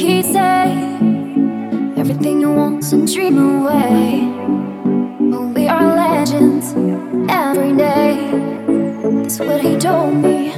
he say? Everything you want's a dream away. But we are legends every day. That's what he told me.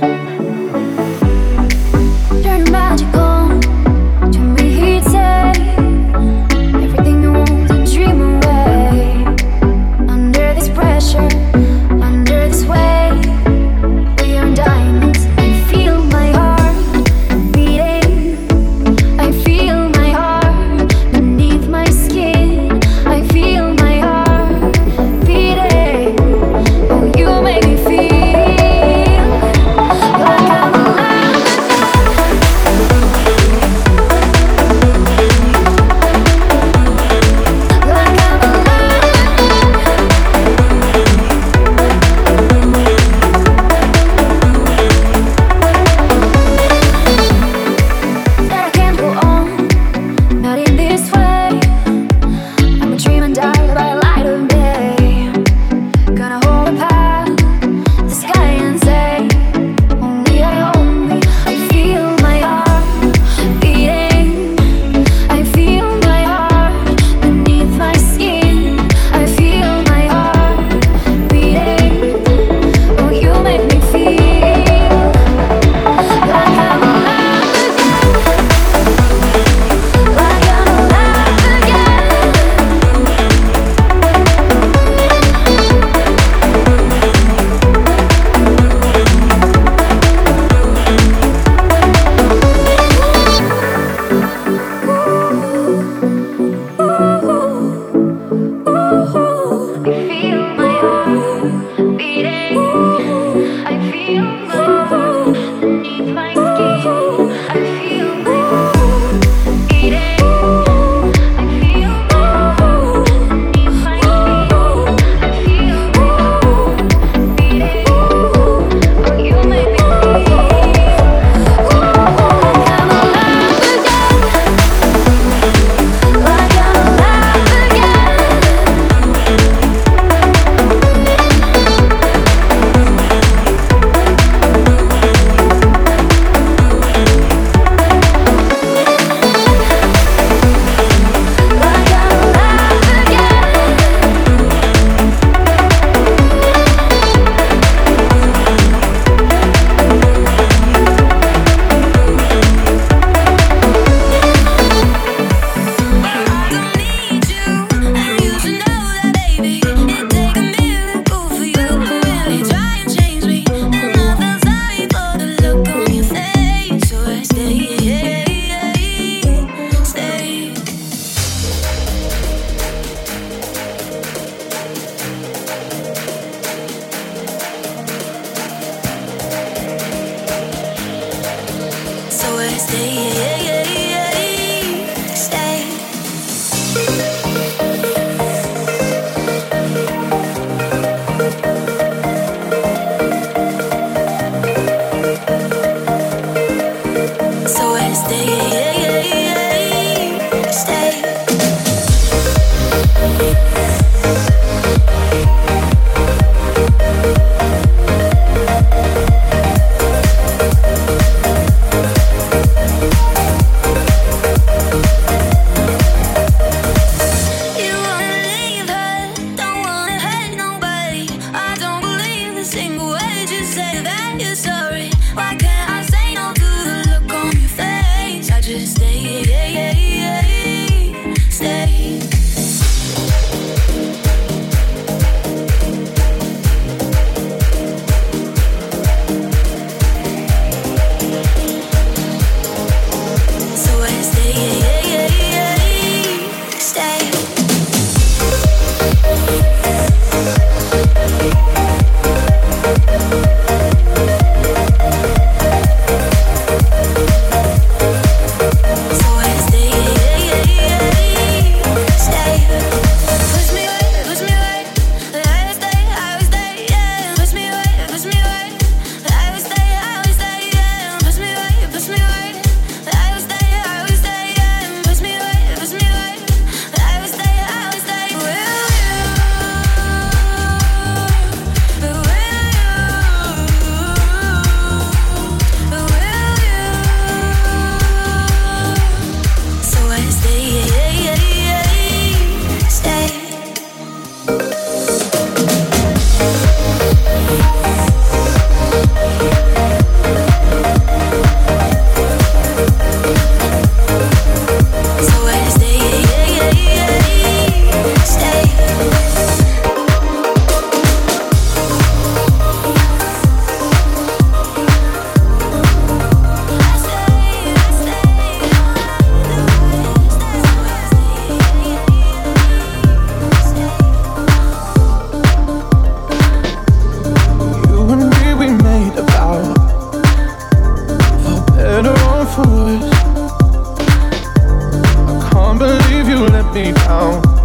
me um, down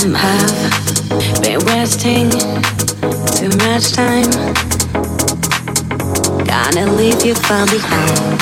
some have been wasting too much time. Gonna leave you far behind.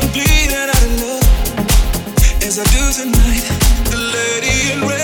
complete and out of love as I do tonight. The lady in red.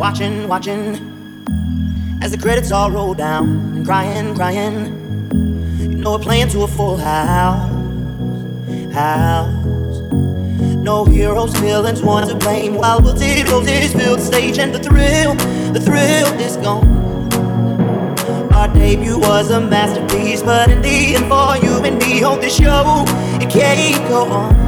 Watching, watching as the credits all roll down and crying, crying. You know we're playing to a full house, house. No heroes, villains, one to blame. While we'll roses fill the stage and the thrill, the thrill is gone. Our debut was a masterpiece, but in the end, for you and me, hold this show, it can't go on.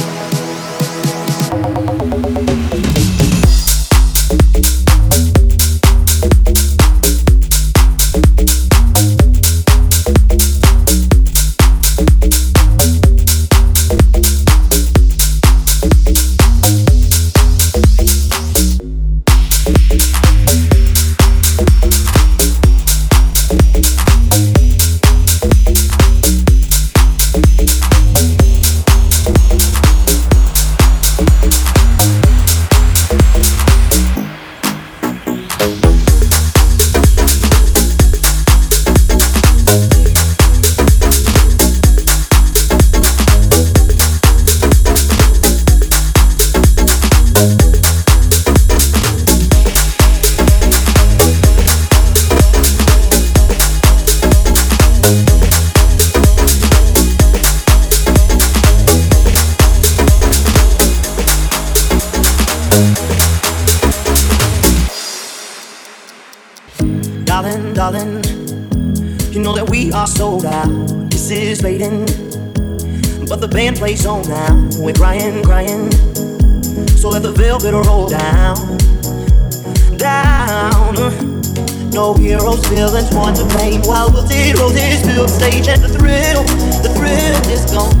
Darling, darling, you know that we are sold out. This is fading, but the band plays on now. We're crying, crying, so let the velvet roll down, down. No heroes, villains, one to blame. While roses fill the stage, and the thrill, the thrill is gone.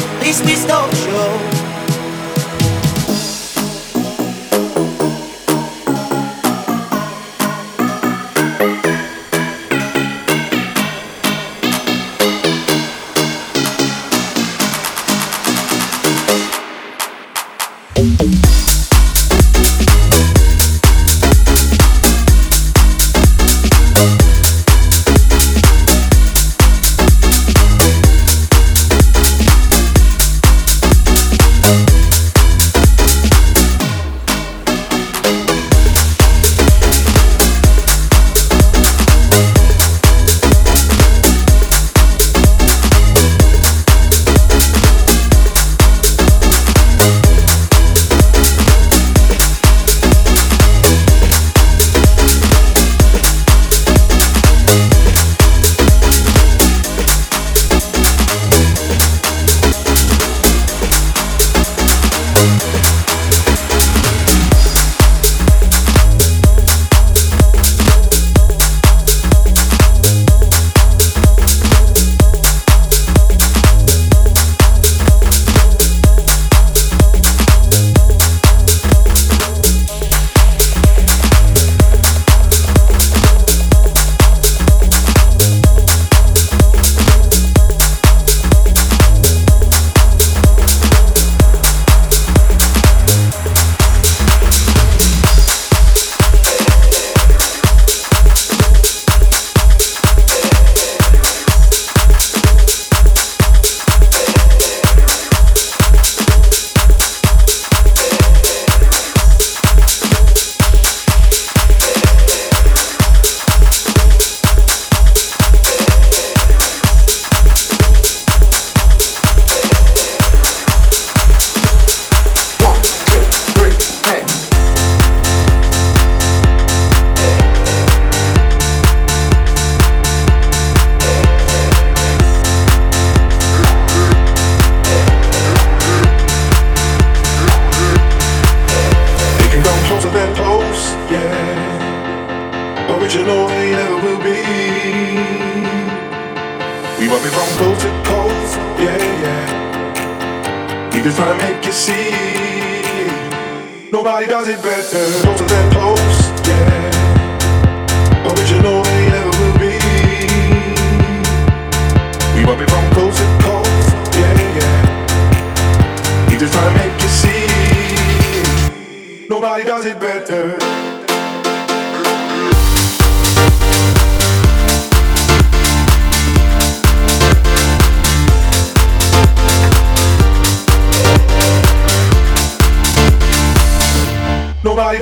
Least we stole show.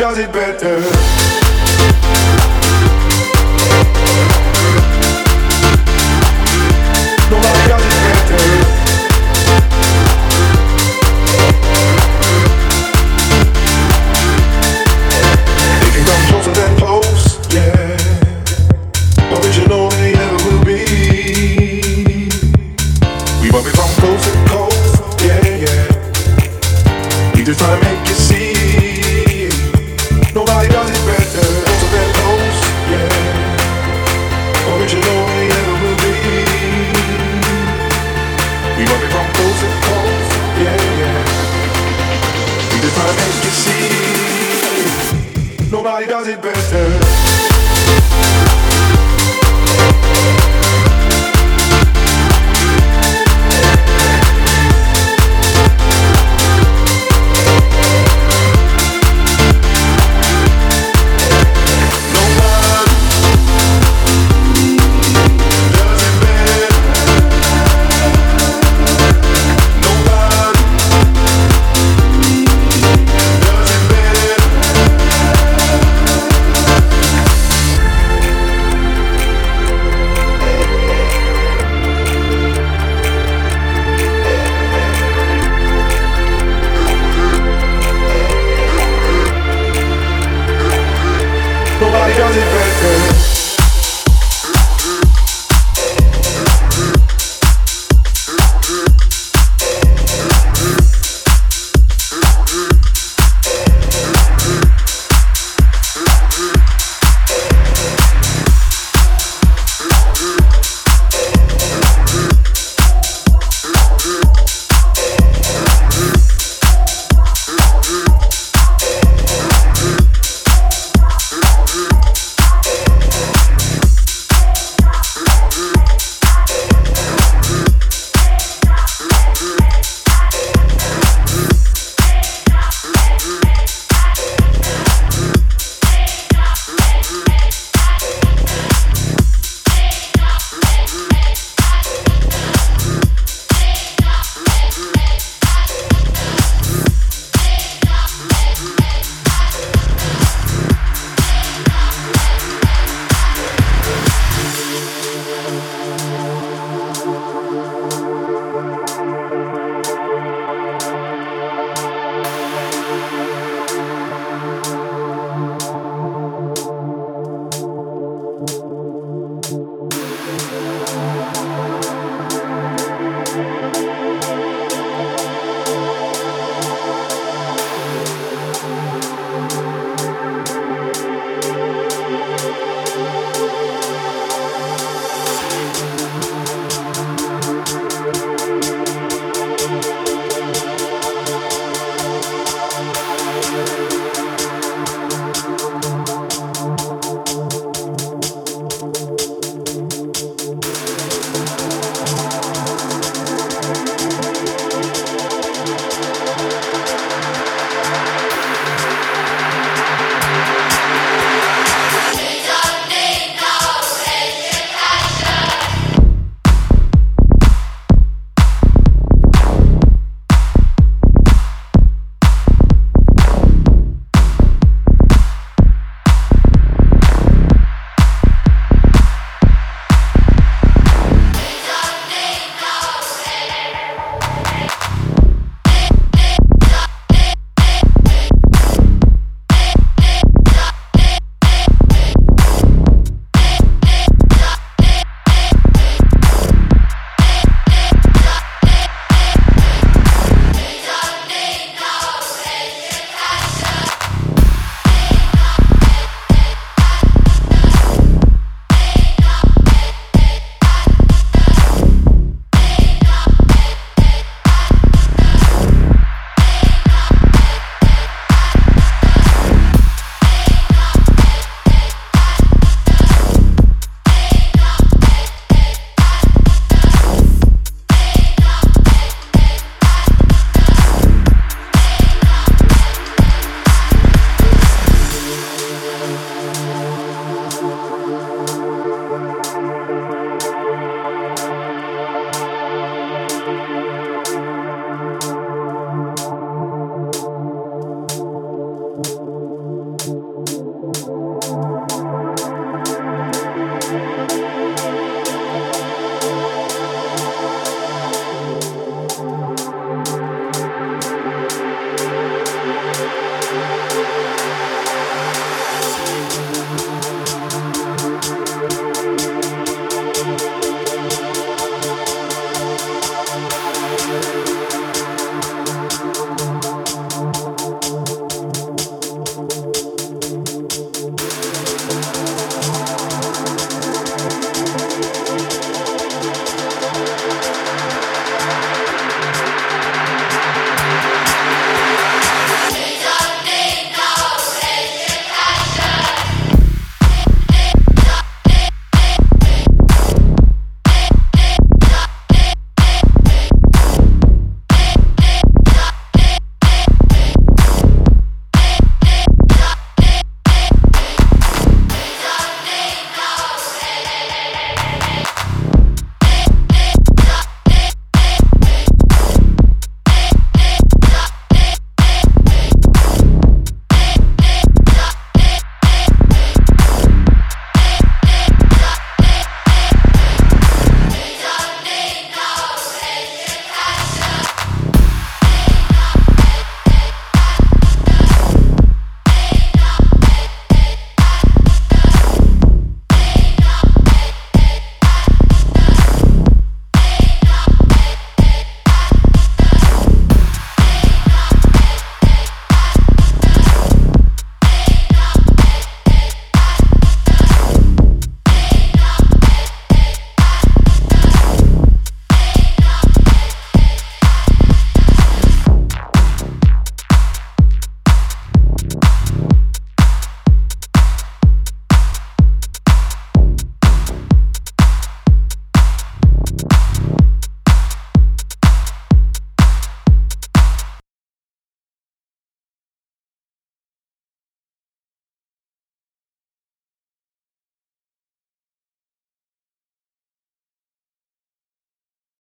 Does it better.